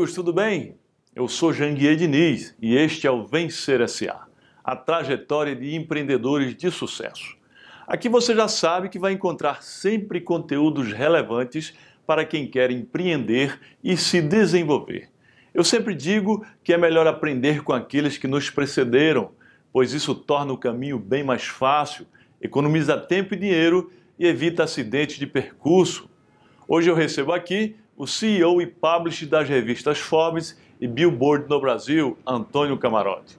amigos, tudo bem? Eu sou Janguier Diniz e este é o Vencer SA, a trajetória de empreendedores de sucesso. Aqui você já sabe que vai encontrar sempre conteúdos relevantes para quem quer empreender e se desenvolver. Eu sempre digo que é melhor aprender com aqueles que nos precederam, pois isso torna o caminho bem mais fácil, economiza tempo e dinheiro e evita acidentes de percurso. Hoje eu recebo aqui o CEO e publisher das revistas Forbes e Billboard no Brasil, Antônio Camarote.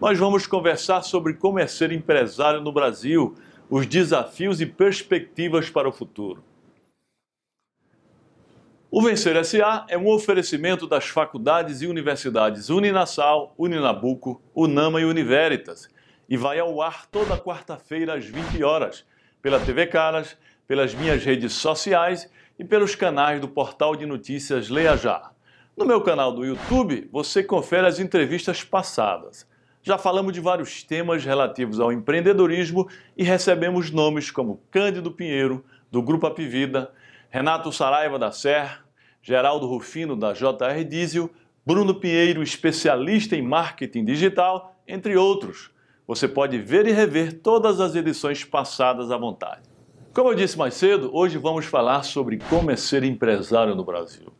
Nós vamos conversar sobre como é ser empresário no Brasil, os desafios e perspectivas para o futuro. O Vencer SA é um oferecimento das faculdades e universidades Uninasal, Uninabuco, Unama e Univeritas e vai ao ar toda quarta-feira às 20 horas, pela TV Caras, pelas minhas redes sociais e pelos canais do portal de notícias Leia Já. No meu canal do YouTube, você confere as entrevistas passadas. Já falamos de vários temas relativos ao empreendedorismo e recebemos nomes como Cândido Pinheiro, do Grupo Apivida, Renato Saraiva da Ser, Geraldo Rufino da JR Diesel, Bruno Pinheiro, especialista em marketing digital, entre outros. Você pode ver e rever todas as edições passadas à vontade. Como eu disse mais cedo, hoje vamos falar sobre como é ser empresário no Brasil.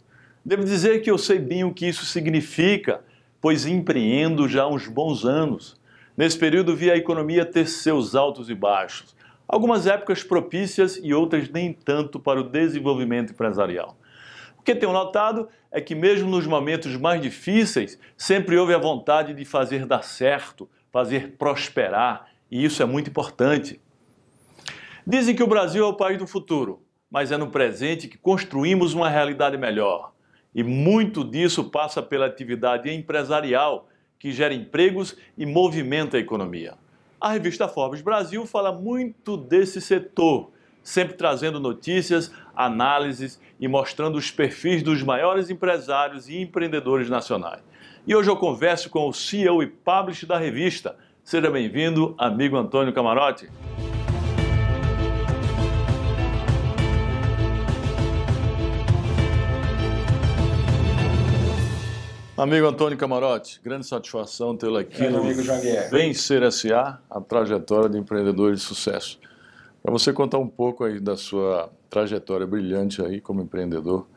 Devo dizer que eu sei bem o que isso significa, pois empreendo já há uns bons anos. Nesse período vi a economia ter seus altos e baixos, algumas épocas propícias e outras nem tanto para o desenvolvimento empresarial. O que tenho notado é que, mesmo nos momentos mais difíceis, sempre houve a vontade de fazer dar certo, fazer prosperar, e isso é muito importante. Dizem que o Brasil é o país do futuro, mas é no presente que construímos uma realidade melhor. E muito disso passa pela atividade empresarial, que gera empregos e movimenta a economia. A revista Forbes Brasil fala muito desse setor, sempre trazendo notícias, análises e mostrando os perfis dos maiores empresários e empreendedores nacionais. E hoje eu converso com o CEO e publisher da revista. Seja bem-vindo, amigo Antônio Camarote. Amigo Antônio Camarote, grande satisfação tê-lo aqui no Vencer SA, a trajetória de empreendedor de sucesso. Para você contar um pouco aí da sua trajetória brilhante aí como empreendedor.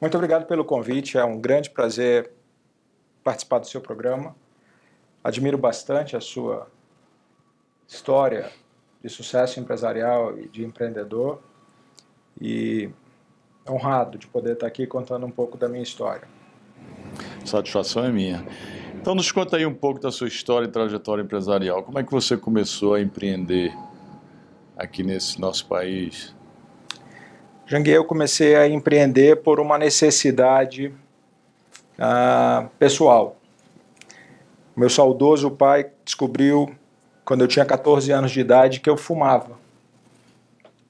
Muito obrigado pelo convite, é um grande prazer participar do seu programa. Admiro bastante a sua história de sucesso empresarial e de empreendedor e honrado de poder estar aqui contando um pouco da minha história. Satisfação é minha. Então nos conta aí um pouco da sua história e trajetória empresarial. Como é que você começou a empreender aqui nesse nosso país? Jangue, eu comecei a empreender por uma necessidade uh, pessoal. Meu saudoso pai descobriu, quando eu tinha 14 anos de idade, que eu fumava.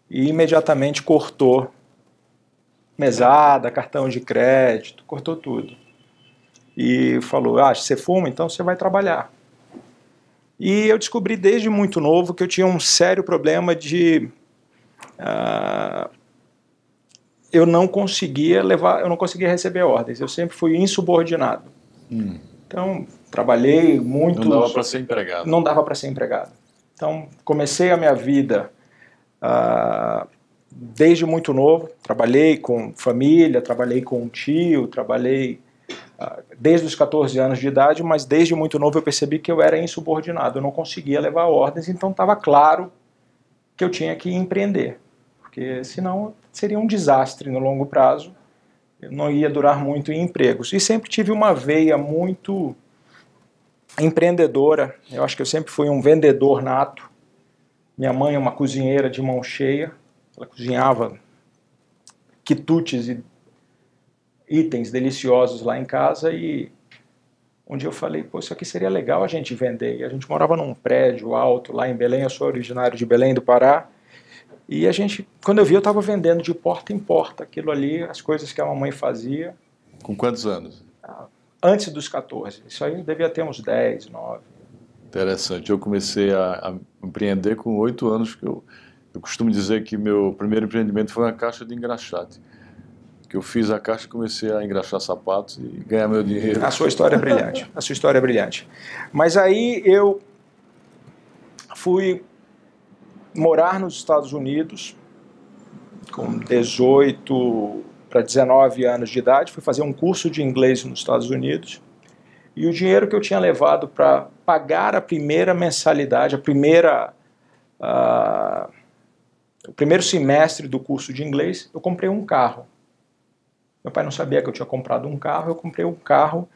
E imediatamente cortou mesada, cartão de crédito, cortou tudo e falou: Ah, você fuma, então você vai trabalhar. E eu descobri desde muito novo que eu tinha um sério problema de. Uh, eu não conseguia levar, eu não conseguia receber ordens, eu sempre fui insubordinado. Hum. Então, trabalhei muito. Não dava para ser empregado. Não dava para ser empregado. Então, comecei a minha vida uh, desde muito novo. Trabalhei com família, trabalhei com um tio, trabalhei desde os 14 anos de idade, mas desde muito novo eu percebi que eu era insubordinado, eu não conseguia levar ordens, então estava claro que eu tinha que empreender, porque senão seria um desastre no longo prazo, eu não ia durar muito em empregos. E sempre tive uma veia muito empreendedora, eu acho que eu sempre fui um vendedor nato. Minha mãe é uma cozinheira de mão cheia, ela cozinhava quitutes e itens deliciosos lá em casa e um dia eu falei, pô, isso aqui seria legal a gente vender. E a gente morava num prédio alto lá em Belém, eu sou originário de Belém do Pará. E a gente, quando eu vi, eu estava vendendo de porta em porta aquilo ali, as coisas que a mamãe fazia. Com quantos anos? Ah, antes dos 14. Isso aí devia ter uns 10, 9. Interessante. Eu comecei a, a empreender com 8 anos, que eu, eu costumo dizer que meu primeiro empreendimento foi uma caixa de engraxate que eu fiz a caixa e comecei a engraxar sapatos e ganhar meu dinheiro. A sua história é brilhante. A sua história é brilhante. Mas aí eu fui morar nos Estados Unidos com 18 para 19 anos de idade, fui fazer um curso de inglês nos Estados Unidos. E o dinheiro que eu tinha levado para pagar a primeira mensalidade, a primeira uh, o primeiro semestre do curso de inglês, eu comprei um carro. Meu pai não sabia que eu tinha comprado um carro, eu comprei um carro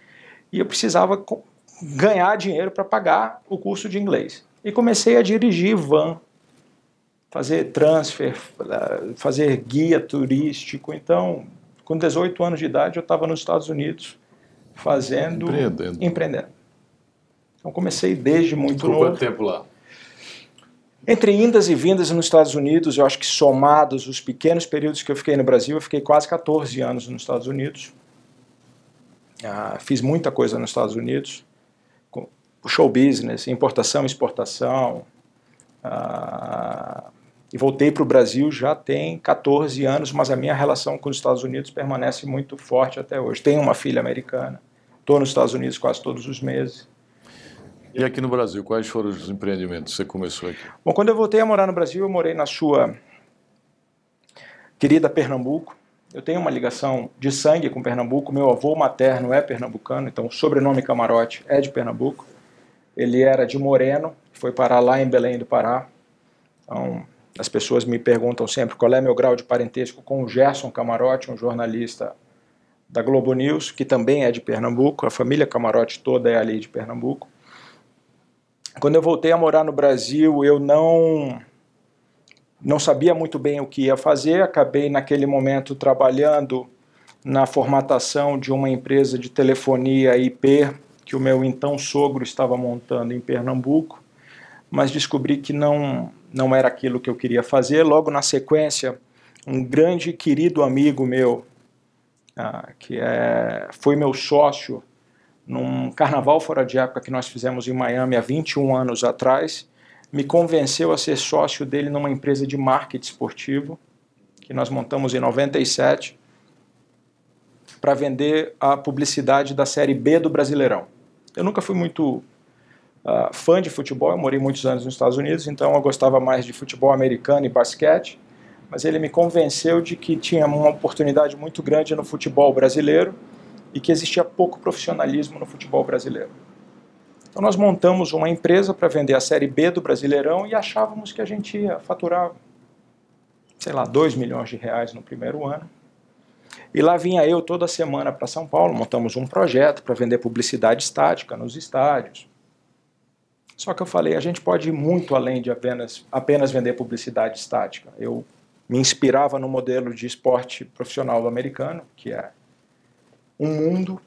e eu precisava ganhar dinheiro para pagar o curso de inglês. E comecei a dirigir van, fazer transfer, fazer guia turístico. Então, com 18 anos de idade, eu estava nos Estados Unidos fazendo. Empreendendo. empreendendo. Então, comecei desde muito Ficou novo. quanto tempo lá? Entre indas e vindas nos Estados Unidos, eu acho que somados os pequenos períodos que eu fiquei no Brasil, eu fiquei quase 14 anos nos Estados Unidos. Ah, fiz muita coisa nos Estados Unidos, show business, importação, exportação. Ah, e voltei para o Brasil já tem 14 anos, mas a minha relação com os Estados Unidos permanece muito forte até hoje. Tenho uma filha americana, estou nos Estados Unidos quase todos os meses. E aqui no Brasil, quais foram os empreendimentos que você começou aqui? Bom, quando eu voltei a morar no Brasil, eu morei na sua querida Pernambuco. Eu tenho uma ligação de sangue com Pernambuco. Meu avô materno é pernambucano, então o sobrenome Camarote é de Pernambuco. Ele era de Moreno, foi parar lá em Belém do Pará. Então, as pessoas me perguntam sempre qual é meu grau de parentesco com o Gerson Camarote, um jornalista da Globo News, que também é de Pernambuco. A família Camarote toda é ali de Pernambuco. Quando eu voltei a morar no Brasil, eu não não sabia muito bem o que ia fazer, acabei naquele momento trabalhando na formatação de uma empresa de telefonia IP que o meu então sogro estava montando em Pernambuco, mas descobri que não não era aquilo que eu queria fazer. Logo na sequência, um grande querido amigo meu, ah, que é, foi meu sócio num carnaval fora de época que nós fizemos em Miami há 21 anos atrás, me convenceu a ser sócio dele numa empresa de marketing esportivo, que nós montamos em 97, para vender a publicidade da Série B do Brasileirão. Eu nunca fui muito uh, fã de futebol, eu morei muitos anos nos Estados Unidos, então eu gostava mais de futebol americano e basquete, mas ele me convenceu de que tinha uma oportunidade muito grande no futebol brasileiro e que existia pouco profissionalismo no futebol brasileiro. Então nós montamos uma empresa para vender a Série B do Brasileirão e achávamos que a gente ia faturar, sei lá, 2 milhões de reais no primeiro ano. E lá vinha eu toda semana para São Paulo, montamos um projeto para vender publicidade estática nos estádios. Só que eu falei, a gente pode ir muito além de apenas, apenas vender publicidade estática. Eu me inspirava no modelo de esporte profissional americano, que é um mundo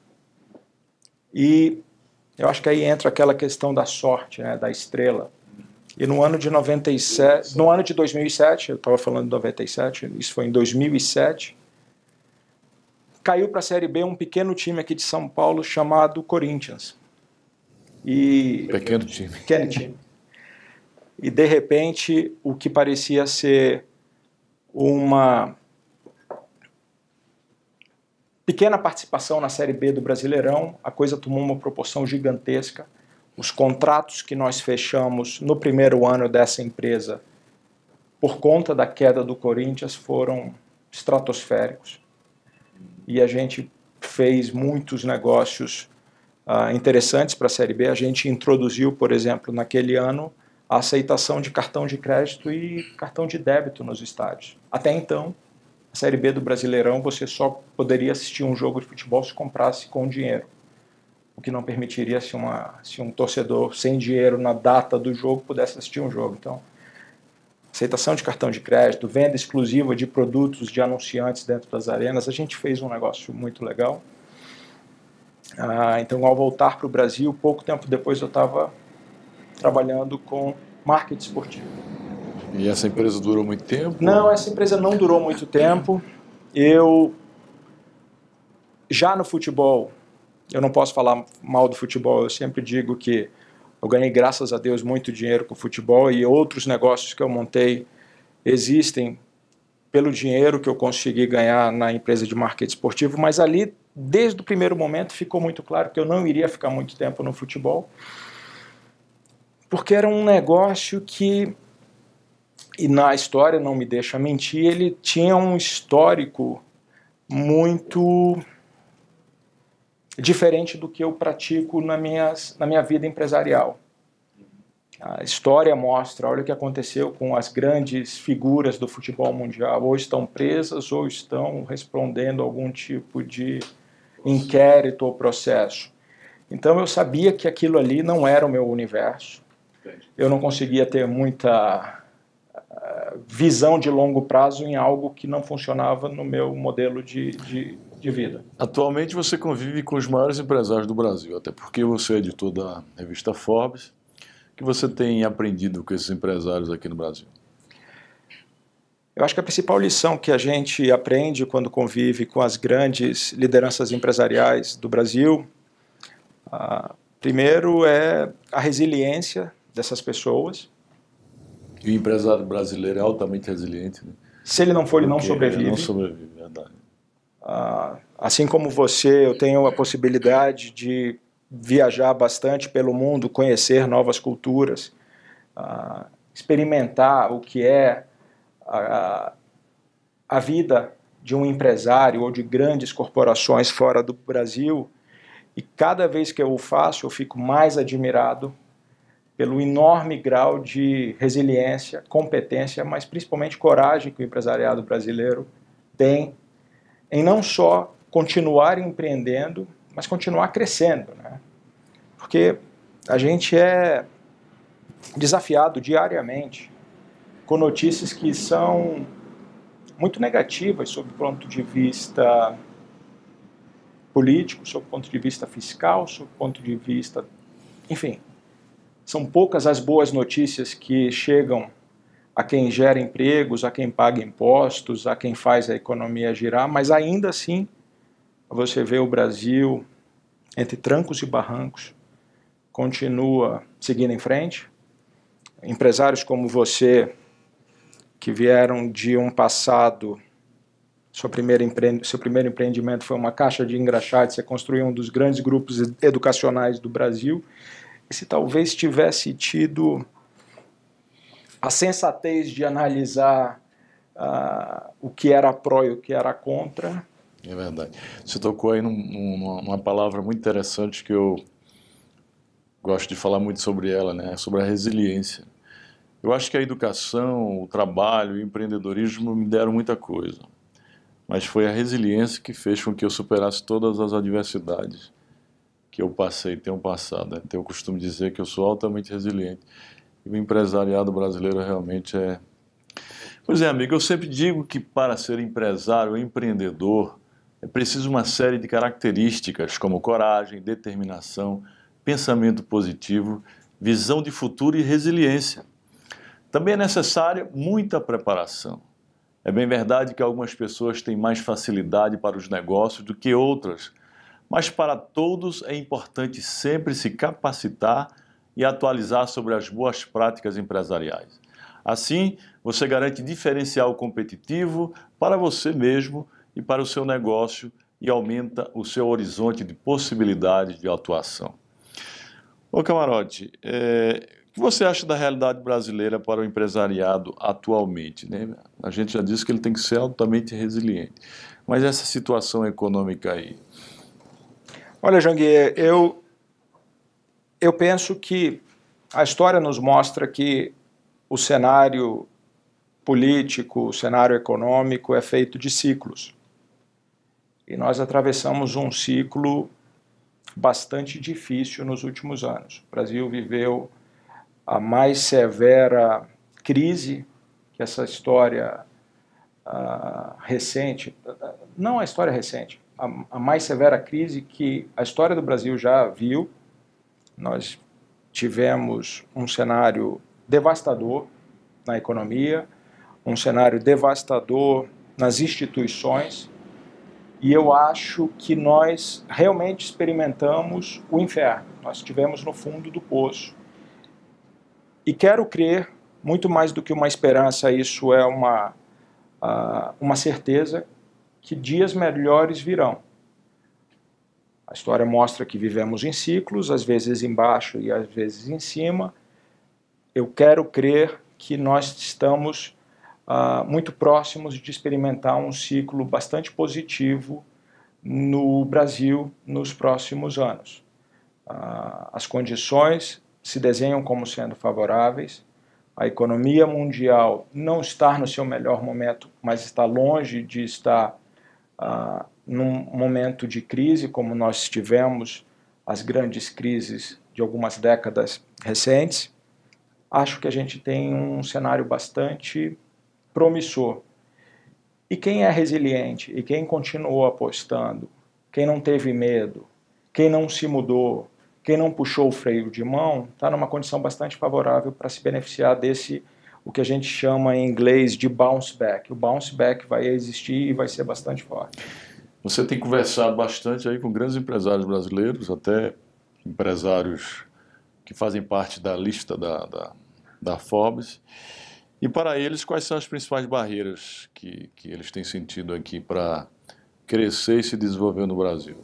e eu acho que aí entra aquela questão da sorte, né, da estrela. E no ano de 97, no ano de 2007, eu estava falando de 97, isso foi em 2007, caiu para a Série B um pequeno time aqui de São Paulo chamado Corinthians. E pequeno time. Pequeno time. E de repente, o que parecia ser uma pequena participação na Série B do Brasileirão, a coisa tomou uma proporção gigantesca. Os contratos que nós fechamos no primeiro ano dessa empresa, por conta da queda do Corinthians, foram estratosféricos. E a gente fez muitos negócios uh, interessantes para a Série B. A gente introduziu, por exemplo, naquele ano, a aceitação de cartão de crédito e cartão de débito nos estádios. Até então, a Série B do Brasileirão você só poderia assistir um jogo de futebol se comprasse com dinheiro, o que não permitiria se, uma, se um torcedor sem dinheiro na data do jogo pudesse assistir um jogo. Então, aceitação de cartão de crédito, venda exclusiva de produtos de anunciantes dentro das arenas, a gente fez um negócio muito legal. Ah, então, ao voltar para o Brasil, pouco tempo depois eu estava trabalhando com marketing esportivo. E essa empresa durou muito tempo? Não, essa empresa não durou muito tempo. Eu já no futebol, eu não posso falar mal do futebol, eu sempre digo que eu ganhei, graças a Deus, muito dinheiro com futebol e outros negócios que eu montei existem pelo dinheiro que eu consegui ganhar na empresa de marketing esportivo, mas ali, desde o primeiro momento, ficou muito claro que eu não iria ficar muito tempo no futebol, porque era um negócio que, e na história não me deixa mentir, ele tinha um histórico muito diferente do que eu pratico na, minhas, na minha vida empresarial. A história mostra, olha o que aconteceu com as grandes figuras do futebol mundial, ou estão presas ou estão respondendo algum tipo de inquérito ou processo. Então eu sabia que aquilo ali não era o meu universo. Eu não conseguia ter muita visão de longo prazo em algo que não funcionava no meu modelo de, de, de vida. Atualmente você convive com os maiores empresários do Brasil, até porque você é editor da revista Forbes que você tem aprendido com esses empresários aqui no Brasil? Eu acho que a principal lição que a gente aprende quando convive com as grandes lideranças empresariais do Brasil, uh, primeiro é a resiliência dessas pessoas. E o empresário brasileiro é altamente resiliente. Né? Se ele não for, ele não sobrevive. Ele não sobrevive, verdade. Uh, assim como você, eu tenho a possibilidade de viajar bastante pelo mundo, conhecer novas culturas, uh, experimentar o que é a, a vida de um empresário ou de grandes corporações fora do Brasil. E cada vez que eu o faço, eu fico mais admirado pelo enorme grau de resiliência, competência, mas principalmente coragem que o empresariado brasileiro tem em não só continuar empreendendo, mas continuar crescendo, né? Porque a gente é desafiado diariamente com notícias que são muito negativas sob o ponto de vista político, sob o ponto de vista fiscal, sob o ponto de vista, enfim, são poucas as boas notícias que chegam a quem gera empregos, a quem paga impostos, a quem faz a economia girar, mas ainda assim você vê o Brasil entre trancos e barrancos, continua seguindo em frente. Empresários como você, que vieram de um passado, seu primeiro, empre... seu primeiro empreendimento foi uma caixa de engraxate, você construiu um dos grandes grupos educacionais do Brasil, se talvez tivesse tido a sensatez de analisar uh, o que era pró e o que era contra. É verdade. Você tocou aí num, numa palavra muito interessante que eu gosto de falar muito sobre ela, né? Sobre a resiliência. Eu acho que a educação, o trabalho, o empreendedorismo me deram muita coisa, mas foi a resiliência que fez com que eu superasse todas as adversidades eu passei, tenho passado. Né? Costume de dizer que eu sou altamente resiliente. E o empresariado brasileiro realmente é. Pois é, amigo, eu sempre digo que para ser empresário empreendedor é preciso uma série de características como coragem, determinação, pensamento positivo, visão de futuro e resiliência. Também é necessária muita preparação. É bem verdade que algumas pessoas têm mais facilidade para os negócios do que outras, mas para todos é importante sempre se capacitar e atualizar sobre as boas práticas empresariais. Assim, você garante diferencial competitivo para você mesmo e para o seu negócio e aumenta o seu horizonte de possibilidades de atuação. Ô Camarote, é, o que você acha da realidade brasileira para o empresariado atualmente? Né? A gente já disse que ele tem que ser altamente resiliente. Mas essa situação econômica aí? Olha, Janguier, eu, eu penso que a história nos mostra que o cenário político, o cenário econômico é feito de ciclos. E nós atravessamos um ciclo bastante difícil nos últimos anos. O Brasil viveu a mais severa crise que essa história uh, recente, não a história recente, a, a, mais severa crise que a história do Brasil já viu. Nós tivemos um cenário devastador na economia, um cenário devastador nas instituições, e eu acho que nós realmente experimentamos o inferno. Nós estivemos no fundo do poço. E quero crer, muito mais do que uma esperança, isso é uma, uh, uma certeza que dias melhores virão. A história mostra que vivemos em ciclos, às vezes embaixo e às vezes em cima. Eu quero crer que nós estamos uh, muito próximos de experimentar um ciclo bastante positivo no Brasil nos próximos anos. Uh, as condições se desenham como sendo favoráveis. A economia mundial não está no seu melhor momento, mas está longe de estar uh, num momento de crise como nós tivemos as grandes crises de algumas décadas recentes. Acho que a gente tem um cenário bastante promissor. E quem é resiliente e quem continuou apostando, quem não teve medo, quem não se mudou, quem não puxou o freio de mão, está numa condição bastante favorável para se beneficiar desse, o que a gente chama em inglês de bounce back. O bounce back vai existir e vai ser bastante forte. Você tem conversado bastante aí com grandes empresários brasileiros, até empresários que fazem parte da lista da, da, da Forbes. E para eles, quais são as principais barreiras que, que eles têm sentido aqui para crescer e se desenvolver no Brasil?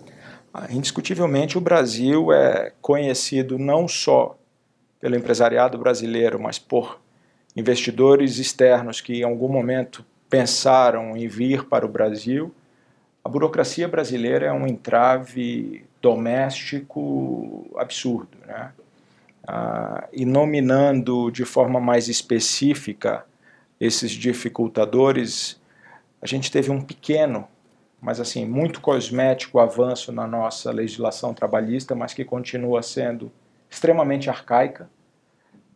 Ah, indiscutivelmente, o Brasil é conhecido não só pelo empresariado brasileiro, mas por investidores externos que em algum momento pensaram em vir para o Brasil. A burocracia brasileira é um entrave doméstico absurdo, né? ah, e nominando de forma mais específica esses dificultadores, a gente teve um pequeno, mas assim, muito cosmético avanço na nossa legislação trabalhista, mas que continua sendo extremamente arcaica.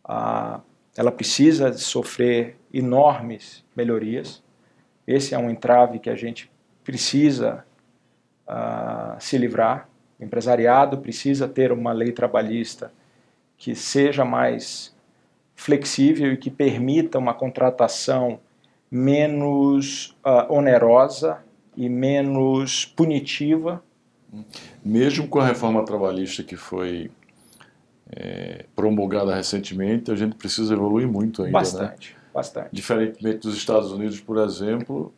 Ah, ela precisa sofrer enormes melhorias. Esse é um entrave que a gente precisa ah, se livrar. O empresariado precisa ter uma lei trabalhista que seja mais flexível e que permita uma contratação menos uh, onerosa e menos punitiva. Mesmo com a reforma trabalhista que foi é, promulgada recentemente, a gente precisa evoluir muito ainda. Né? Bastante, né? bastante. Diferentemente dos Estados Unidos, por exemplo,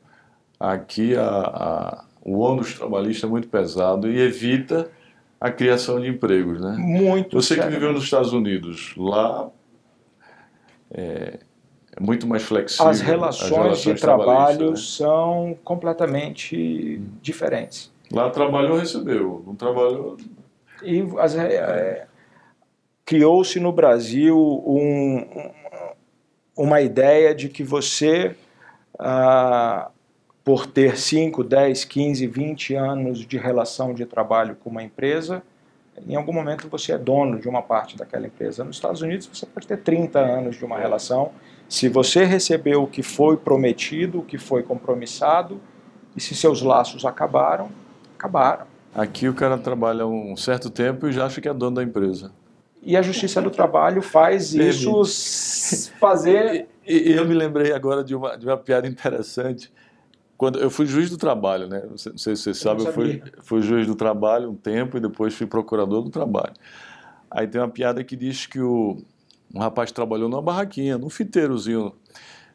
aqui a, a, o ônus trabalhista é muito pesado e evita a criação de empregos, né? Muito. Você que viveu nos Estados Unidos, lá é, é muito mais flexível. As relações, as relações de trabalho né? são completamente diferentes. Lá trabalhou, recebeu. Não trabalhou. E é, é, criou-se no Brasil um, uma ideia de que você ah, por ter 5, 10, 15, 20 anos de relação de trabalho com uma empresa, em algum momento você é dono de uma parte daquela empresa. Nos Estados Unidos você pode ter 30 anos de uma relação. Se você recebeu o que foi prometido, o que foi compromissado, e se seus laços acabaram, acabaram. Aqui o cara trabalha um certo tempo e já acha que é dono da empresa. E a Justiça do Trabalho faz isso fazer. E, eu me lembrei agora de uma, de uma piada interessante quando eu fui juiz do trabalho, né? Não sei, se você sabe, eu, eu fui, fui juiz do trabalho um tempo e depois fui procurador do trabalho. Aí tem uma piada que diz que o, um rapaz trabalhou numa barraquinha, num fiteirozinho.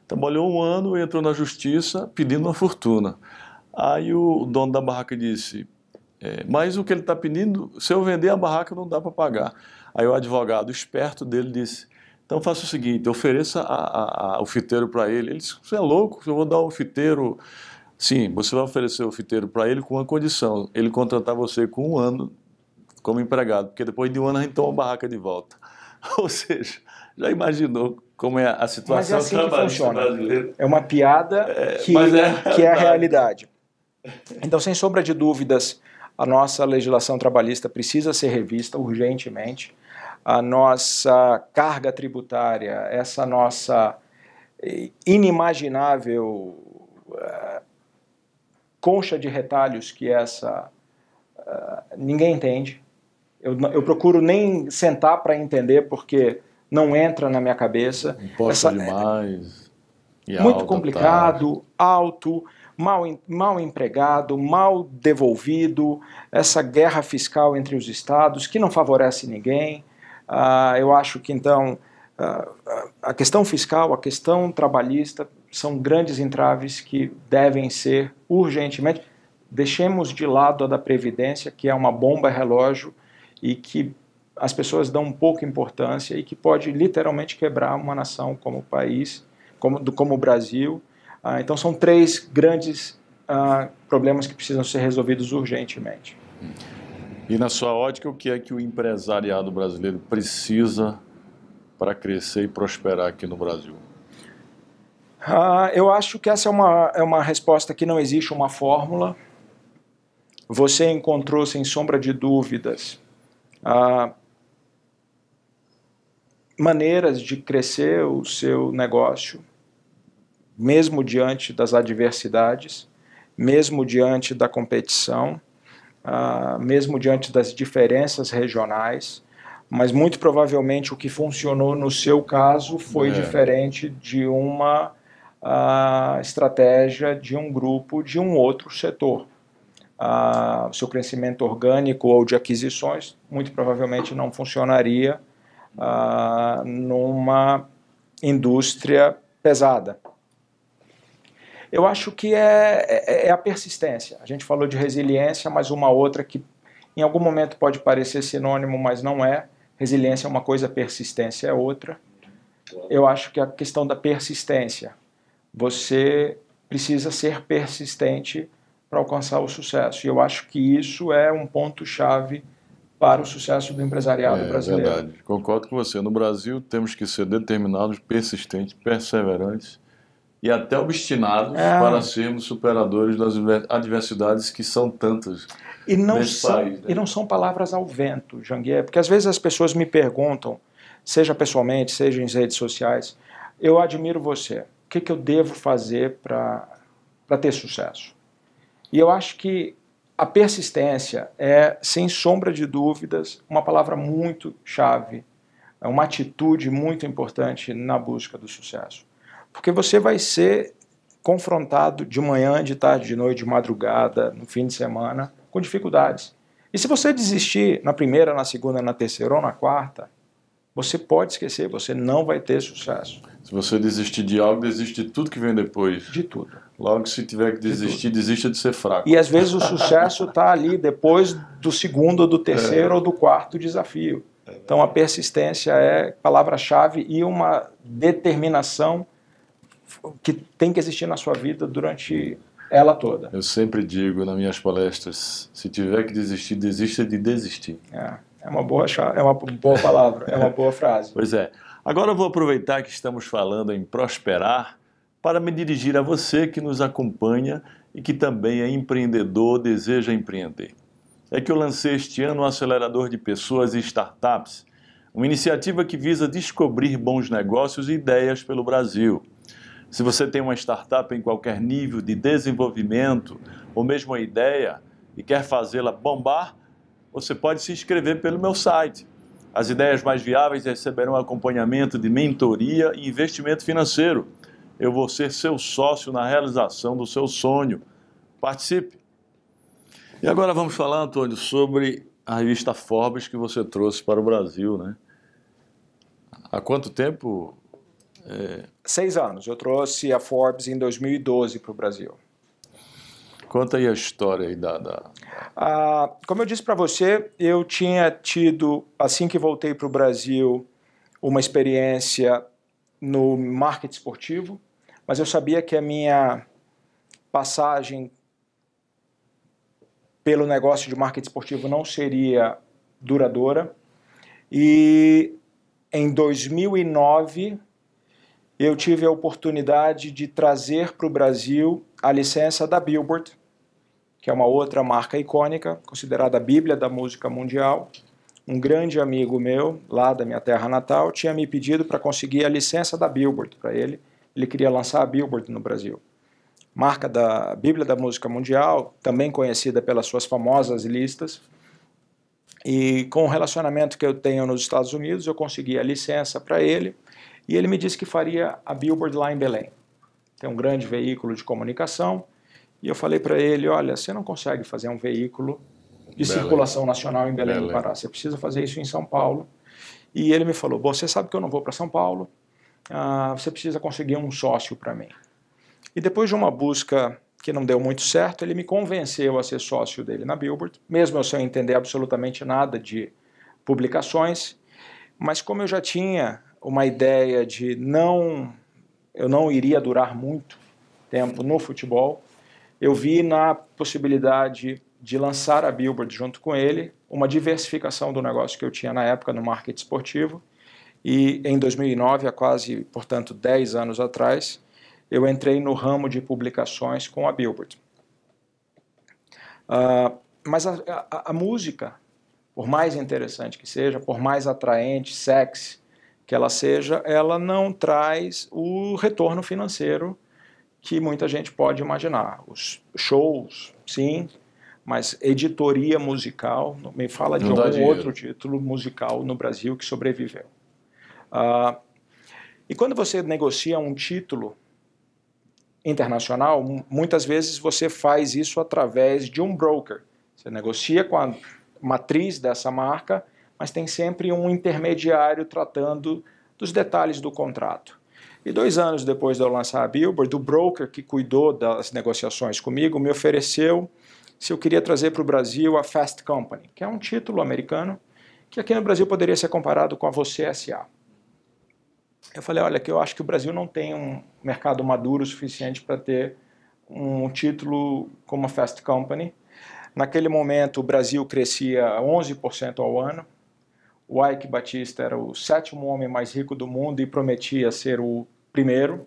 Trabalhou um ano e entrou na justiça pedindo uma fortuna. Aí o dono da barraca disse: é, Mas o que ele está pedindo, se eu vender a barraca, não dá para pagar. Aí o advogado esperto dele disse: Então faça o seguinte, ofereça a, a, a, o fiteiro para ele. Ele disse: Você é louco, eu vou dar o fiteiro Sim, você vai oferecer o fiteiro para ele com uma condição: ele contratar você com um ano como empregado, porque depois de um ano a gente toma a barraca de volta. Ou seja, já imaginou como é a situação mas é assim que funciona. brasileira? É uma piada é, que, é, que é a realidade. Então, sem sombra de dúvidas, a nossa legislação trabalhista precisa ser revista urgentemente. A nossa carga tributária, essa nossa inimaginável uh, concha de retalhos que essa uh, ninguém entende. Eu, eu procuro nem sentar para entender porque não entra na minha cabeça. Imposto essa, demais. É, muito complicado, tá. alto, mal, mal empregado, mal devolvido, essa guerra fiscal entre os estados que não favorece ninguém. Uh, eu acho que então uh, a questão fiscal, a questão trabalhista são grandes entraves que devem ser urgentemente. Deixemos de lado a da Previdência, que é uma bomba relógio e que as pessoas dão pouca importância e que pode literalmente quebrar uma nação como o país, como, como o Brasil. Ah, então são três grandes problemas que precisam ser resolvidos urgentemente. E na sua ótica, o que é que o empresariado brasileiro precisa para crescer e prosperar aqui no Brasil? Ah, eu acho que essa é uma, é uma resposta que não existe uma fórmula. Você encontrou, sem sombra de dúvidas, maneiras de crescer o seu negócio, mesmo diante das adversidades, mesmo diante da competição, uh, mesmo diante das diferenças regionais, mas muito provavelmente o que funcionou no seu caso foi é. diferente de uma uh, estratégia de um grupo de um outro setor. Uh, seu crescimento orgânico ou de aquisições muito provavelmente não funcionaria uh, numa indústria pesada. Eu acho que é, é, é, a persistência. A gente falou de resiliência, mas uma outra que em algum momento pode parecer sinônimo, mas não é. Resiliência é uma coisa, persistência é outra. Eu acho que a questão da persistência, você precisa ser persistente para alcançar o sucesso. E eu acho que isso é um ponto chave para o sucesso do empresariado é, brasileiro. Verdade. Concordo com você. No Brasil temos que ser determinados, persistentes, perseverantes e até obstinados é. para sermos superadores das adversidades que são tantas e não são, país. Né? E não são palavras ao vento, Janguier, porque às vezes as pessoas me perguntam, seja pessoalmente, seja em redes sociais, eu admiro você, o que, que eu devo fazer para ter sucesso? E eu acho que a persistência é, sem sombra de dúvidas, uma palavra muito chave, é uma atitude muito importante na busca do sucesso. Porque você vai ser confrontado de manhã, de tarde, de noite, de madrugada, no fim de semana, com dificuldades. E se você desistir na primeira, na segunda, na terceira ou na quarta, você pode esquecer, você não vai ter sucesso. Se você desistir de algo, desiste de tudo que vem depois. De tudo. Logo, se tiver que desistir, de desista de ser fraco. E às vezes o sucesso está ali depois do segundo, do terceiro é. ou do quarto desafio. Então a persistência é palavra-chave e uma determinação que tem que existir na sua vida durante ela toda. Eu sempre digo nas minhas palestras, se tiver que desistir, desista de desistir. É, é uma boa é uma boa palavra, é uma boa frase. Pois é. Agora eu vou aproveitar que estamos falando em prosperar para me dirigir a você que nos acompanha e que também é empreendedor, deseja empreender. É que eu lancei este ano o um Acelerador de Pessoas e Startups, uma iniciativa que visa descobrir bons negócios e ideias pelo Brasil. Se você tem uma startup em qualquer nível de desenvolvimento ou mesmo uma ideia e quer fazê-la bombar, você pode se inscrever pelo meu site. As ideias mais viáveis receberão acompanhamento de mentoria e investimento financeiro eu vou ser seu sócio na realização do seu sonho. Participe! E agora vamos falar, Antônio, sobre a revista Forbes que você trouxe para o Brasil, né? Há quanto tempo? É... Seis anos. Eu trouxe a Forbes em 2012 para o Brasil. Conta aí a história aí da. da... Ah, como eu disse para você, eu tinha tido, assim que voltei para o Brasil, uma experiência no marketing esportivo mas eu sabia que a minha passagem pelo negócio de marketing esportivo não seria duradoura. E em 2009 eu tive a oportunidade de trazer para o Brasil a licença da Billboard, que é uma outra marca icônica, considerada a Bíblia da música mundial. Um grande amigo meu, lá da minha terra natal, tinha me pedido para conseguir a licença da Billboard para ele ele queria lançar a Billboard no Brasil. Marca da Bíblia da Música Mundial, também conhecida pelas suas famosas listas. E com o relacionamento que eu tenho nos Estados Unidos, eu consegui a licença para ele e ele me disse que faria a Billboard lá em Belém. Tem um grande veículo de comunicação. E eu falei para ele: olha, você não consegue fazer um veículo de Belém. circulação nacional em Belém, Belém do Pará, você precisa fazer isso em São Paulo. E ele me falou: Bom, você sabe que eu não vou para São Paulo, ah, você precisa conseguir um sócio para mim. E depois de uma busca que não deu muito certo, ele me convenceu a ser sócio dele na Billboard, mesmo eu sem entender absolutamente nada de publicações, mas como eu já tinha uma ideia de não eu não iria durar muito tempo no futebol, eu vi na possibilidade de lançar a Billboard junto com ele, uma diversificação do negócio que eu tinha na época no marketing esportivo. E em 2009, há quase, portanto, 10 anos atrás, eu entrei no ramo de publicações com a Billboard. Uh, mas a, a, a, música, por mais interessante que seja, por mais atraente, sexy que ela seja, ela não traz o retorno financeiro que muita gente pode imaginar. Os shows, sim, mas editoria musical, me fala de algum outro título musical no Brasil que sobreviveu. Uh, e quando você negocia um título internacional, muitas vezes você faz isso através de um broker. Você negocia com a matriz dessa marca, mas tem sempre um intermediário tratando dos detalhes do contrato. E dois anos depois de eu lançar a Billboard, o broker que cuidou das negociações comigo me ofereceu se eu queria trazer para o Brasil a Fast Company, que é um título americano que aqui no Brasil poderia ser comparado com a Você SA. Eu falei, olha, que eu acho que o Brasil não tem um mercado maduro suficiente para ter um título como a Fast Company. Naquele momento, o Brasil crescia 11% ao ano. O Ike Batista era o sétimo homem mais rico do mundo e prometia ser o primeiro.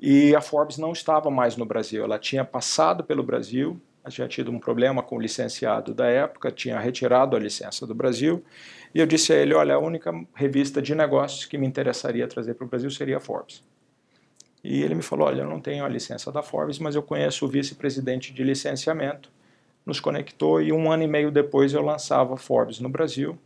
E a Forbes não estava mais no Brasil. Ela tinha passado pelo Brasil, tinha tido um problema com o licenciado da época, tinha retirado a licença do Brasil e eu disse a ele: olha, a única revista de negócios que me interessaria trazer para o Brasil seria a Forbes. E ele me falou: olha, eu não tenho a licença da Forbes, mas eu conheço o vice-presidente de licenciamento. Nos conectou e um ano e meio depois eu lançava a Forbes no Brasil,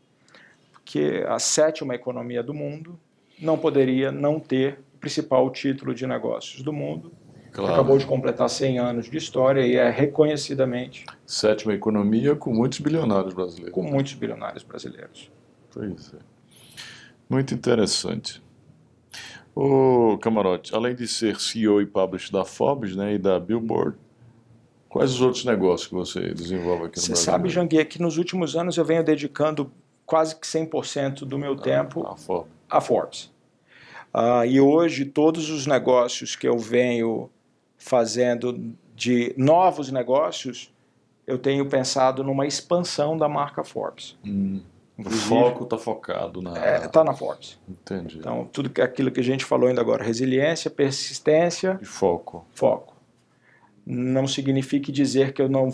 porque a sétima economia do mundo não poderia não ter o principal título de negócios do mundo Claro. Acabou de completar 100 anos de história e é reconhecidamente. Sétima economia com muitos bilionários brasileiros. Com muitos bilionários brasileiros. Pois é. Muito interessante. O Camarote, além de ser CEO e publisher da Forbes né, e da Billboard, quais os outros negócios que você desenvolve aqui no você Brasil? Você sabe, Janguier, que nos últimos anos eu venho dedicando quase que 100% do meu ah, tempo a Forbes. A Forbes. Uh, e hoje todos os negócios que eu venho fazendo de novos negócios, eu tenho pensado numa expansão da marca Forbes. Hum. O foco está focado na. Está é, tá na Forbes. Entendi. Então, tudo que, aquilo que a gente falou ainda agora: resiliência, persistência. E foco. Foco. Não significa dizer que eu não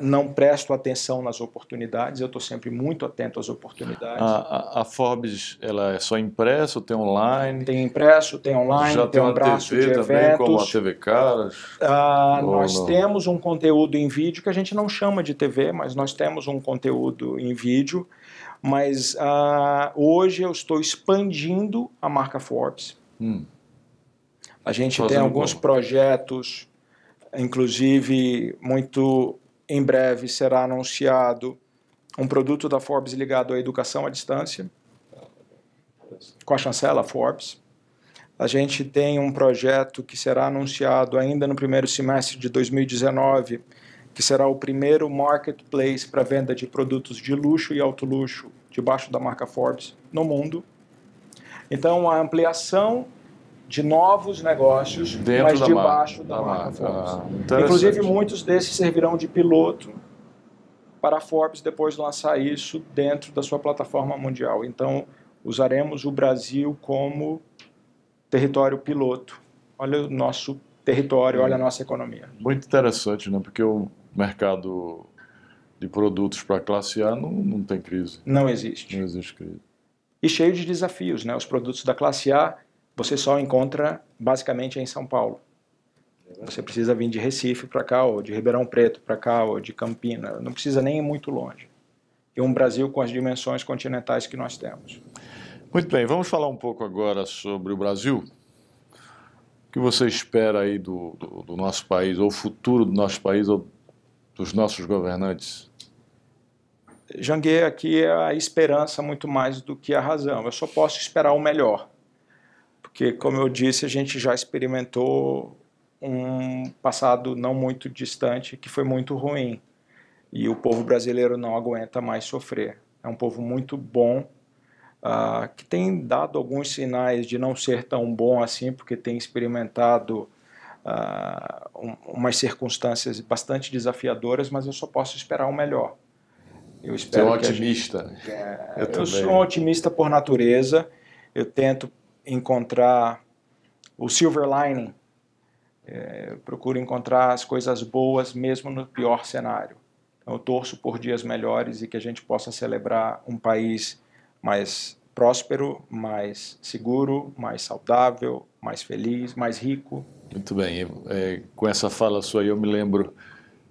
não presto atenção nas oportunidades, eu estou sempre muito atento às oportunidades. A, a, a, Forbes ela é só impresso, tem online? Tem impresso, tem online, Já tem, tem um braço TV de também, eventos. como a TV Caras? Ah, nós não? temos um conteúdo em vídeo que a gente não chama de TV, mas nós temos um conteúdo em vídeo. Mas ah, hoje eu estou expandindo a marca Forbes. Hum. A gente Fazendo tem alguns como? projetos, inclusive muito em breve será anunciado um produto da Forbes ligado à educação à distância, com a chancela Forbes. A gente tem um projeto que será anunciado ainda no primeiro semestre de 2019, que será o primeiro marketplace para venda de produtos de luxo e alto luxo debaixo da marca Forbes no mundo. Então, a ampliação de novos negócios, Dentro mas da debaixo da, da marca Forbes. Ah, Inclusive, muitos desses servirão de piloto para a Forbes depois lançar isso dentro da sua plataforma mundial. Então, usaremos o Brasil como território piloto. Olha o nosso território, olha a nossa economia. Muito interessante, né? Porque o mercado de produtos para a classe A não, não tem crise. Não existe. Não existe crise. E cheio de desafios, né? Os produtos da classe A você só encontra basicamente em São Paulo. Você precisa vir de Recife para cá, ou de Ribeirão Preto para cá, ou de Campina. Não precisa nem ir muito longe. E um Brasil com as dimensões continentais que nós temos. Muito bem, vamos falar um pouco agora sobre o Brasil. O que você espera aí do, do, do nosso país, ou o futuro do nosso país, ou dos nossos governantes? Janguei aqui é a esperança muito mais do que a razão. Eu só posso esperar o melhor porque, como eu disse, a gente já experimentou um passado não muito distante que foi muito ruim. E o povo brasileiro não aguenta mais sofrer. É um povo muito bom, uh, que tem dado alguns sinais de não ser tão bom assim, porque tem experimentado uh, um, umas circunstâncias bastante desafiadoras, mas eu só posso esperar o melhor. Eu espero Você é um otimista. Gente, é, eu, eu sou um otimista por natureza. Eu tento encontrar o silver lining. É, procuro encontrar as coisas boas mesmo no pior cenário. Então, eu torço por dias melhores e que a gente possa celebrar um país mais próspero, mais seguro, mais saudável, mais feliz, mais rico. Muito bem. É, com essa fala sua eu me lembro,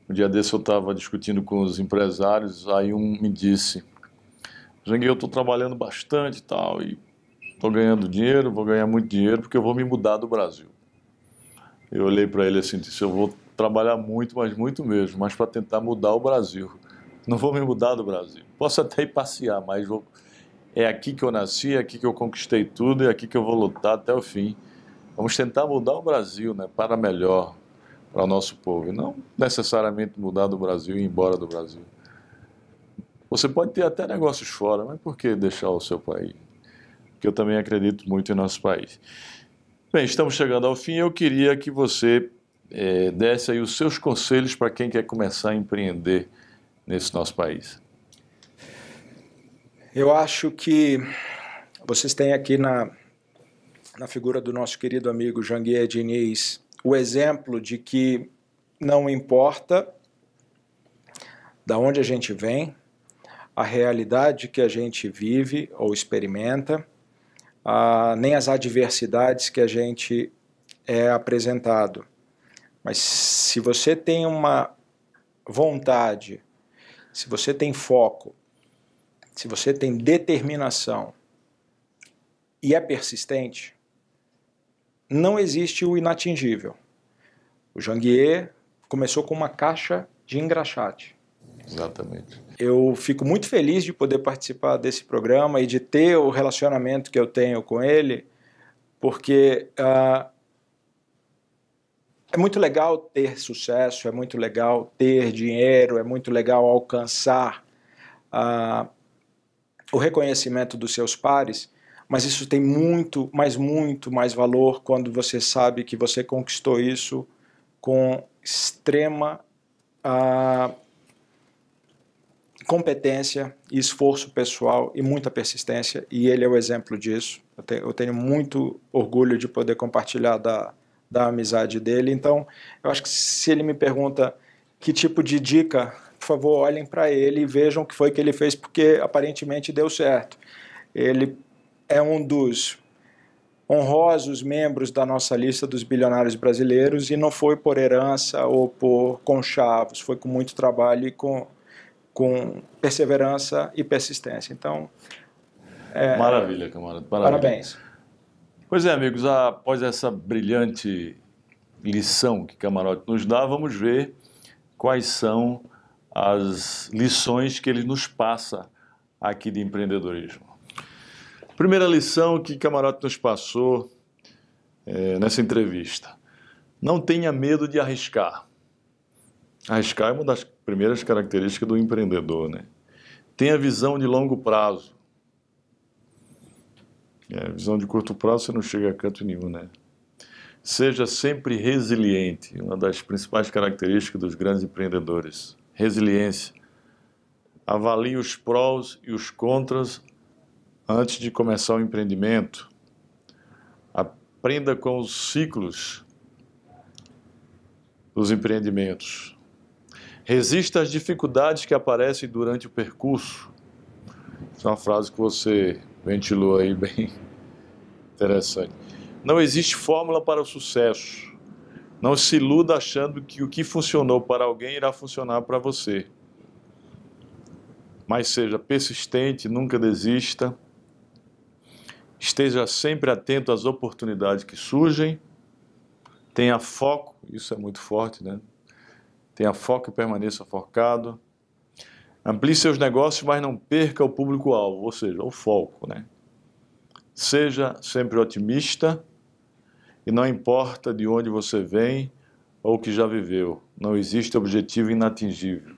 um dia desse eu estava discutindo com os empresários, aí um me disse, Jangue, eu estou trabalhando bastante e tal, e estou ganhando dinheiro, vou ganhar muito dinheiro porque eu vou me mudar do Brasil. Eu olhei para ele assim, disse, eu vou trabalhar muito, mas muito mesmo, mas para tentar mudar o Brasil. Não vou me mudar do Brasil. Posso até ir passear, mas vou é aqui que eu nasci, é aqui que eu conquistei tudo, é aqui que eu vou lutar até o fim. Vamos tentar mudar o Brasil, né, para melhor, para o nosso povo, não necessariamente mudar do Brasil e ir embora do Brasil. Você pode ter até negócios fora, mas por que deixar o seu país? Porque eu também acredito muito em nosso país. Bem, estamos chegando ao fim. Eu queria que você é, desse aí os seus conselhos para quem quer começar a empreender nesse nosso país. Eu acho que vocês têm aqui na, na figura do nosso querido amigo Janguier Diniz o exemplo de que não importa da onde a gente vem, a realidade que a gente vive ou experimenta, nem as adversidades que a gente é apresentado. Mas se você tem uma vontade, se você tem foco, se você tem determinação e é persistente, não existe o inatingível. O Janguier começou com uma caixa de engraxate. Exatamente. Eu fico muito feliz de poder participar desse programa e de ter o relacionamento que eu tenho com ele, porque uh, é muito legal ter sucesso, é muito legal ter dinheiro, é muito legal alcançar uh, o reconhecimento dos seus pares, mas isso tem muito, mas muito mais valor quando você sabe que você conquistou isso com extrema uh, competência esforço pessoal e muita persistência, e ele é o exemplo disso. Eu tenho, eu tenho muito orgulho de poder compartilhar da, da amizade dele. Então, eu acho que se ele me pergunta que tipo de dica por favor, olhem para ele e vejam o que foi que ele fez, porque aparentemente deu certo. Ele é um dos honrosos membros da nossa lista dos bilionários brasileiros e não foi por herança ou por conchavos, foi com muito trabalho e com, com perseverança e persistência. Então, é, maravilha, camarada. Parabéns. Pois é, amigos, após essa brilhante lição que Camarote nos dá, vamos ver quais são as lições que ele nos passa aqui de empreendedorismo. Primeira lição que Camarote nos passou é, nessa entrevista: não tenha medo de arriscar. Arriscar é uma das primeiras características do empreendedor, né? Tenha visão de longo prazo. É, visão de curto prazo você não chega a canto nenhum, né? Seja sempre resiliente, uma das principais características dos grandes empreendedores resiliência. Avalie os prós e os contras antes de começar o empreendimento. Aprenda com os ciclos dos empreendimentos. Resista às dificuldades que aparecem durante o percurso. Essa é uma frase que você ventilou aí bem interessante. Não existe fórmula para o sucesso. Não se iluda achando que o que funcionou para alguém irá funcionar para você. Mas seja persistente, nunca desista. Esteja sempre atento às oportunidades que surgem. Tenha foco, isso é muito forte, né? Tenha foco e permaneça focado. Amplie seus negócios, mas não perca o público-alvo, ou seja, o foco, né? Seja sempre otimista e não importa de onde você vem ou que já viveu. Não existe objetivo inatingível.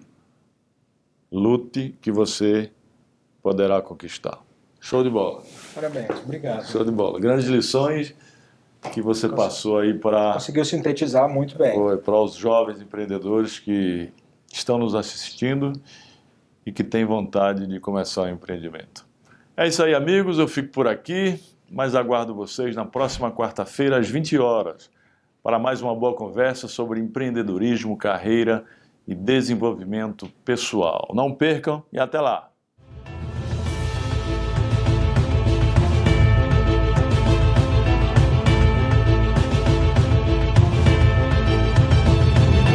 Lute que você poderá conquistar. Show de bola. Parabéns, obrigado. Show de bola. Grandes lições que você passou aí para Conseguiu sintetizar muito bem. para os jovens empreendedores que estão nos assistindo e que têm vontade de começar um empreendimento. É isso aí, amigos. Eu fico por aqui, mas aguardo vocês na próxima quarta-feira às 20 horas para mais uma boa conversa sobre empreendedorismo, carreira e desenvolvimento pessoal. Não percam e até lá!